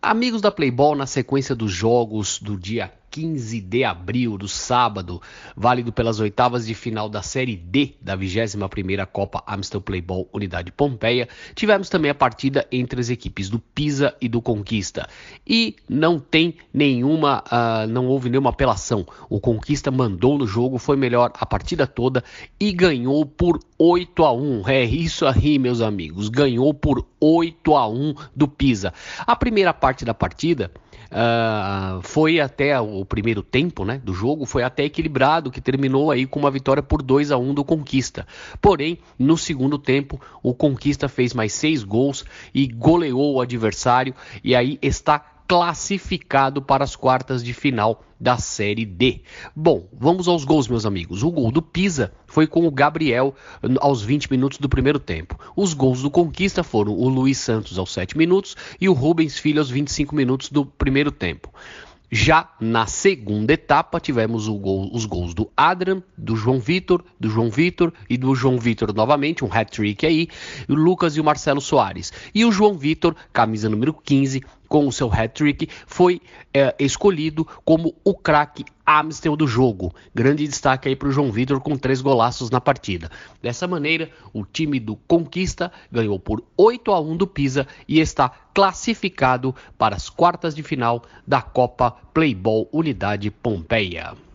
Amigos da Playboy, na sequência dos jogos do dia 15 de abril, do sábado, válido pelas oitavas de final da Série D da 21ª Copa Amstel Playball Unidade Pompeia. Tivemos também a partida entre as equipes do Pisa e do Conquista. E não tem nenhuma, uh, não houve nenhuma apelação. O Conquista mandou no jogo, foi melhor a partida toda e ganhou por 8 a 1. É isso aí, meus amigos. Ganhou por 8 a 1 do Pisa. A primeira parte da partida Uh, foi até o primeiro tempo né, do jogo, foi até equilibrado, que terminou aí com uma vitória por 2 a 1 do Conquista. Porém, no segundo tempo, o Conquista fez mais seis gols e goleou o adversário, e aí está classificado para as quartas de final da Série D. Bom, vamos aos gols, meus amigos. O gol do Pisa foi com o Gabriel aos 20 minutos do primeiro tempo. Os gols do Conquista foram o Luiz Santos aos 7 minutos e o Rubens Filho aos 25 minutos do primeiro tempo. Já na segunda etapa, tivemos gol, os gols do Adrian, do João Vitor, do João Vitor e do João Vitor novamente, um hat-trick aí, o Lucas e o Marcelo Soares. E o João Vitor, camisa número 15, com o seu hat-trick, foi é, escolhido como o craque Amstel do jogo. Grande destaque aí para o João Vitor com três golaços na partida. Dessa maneira, o time do Conquista ganhou por 8 a 1 do Pisa e está classificado para as quartas de final da Copa Playball Unidade Pompeia.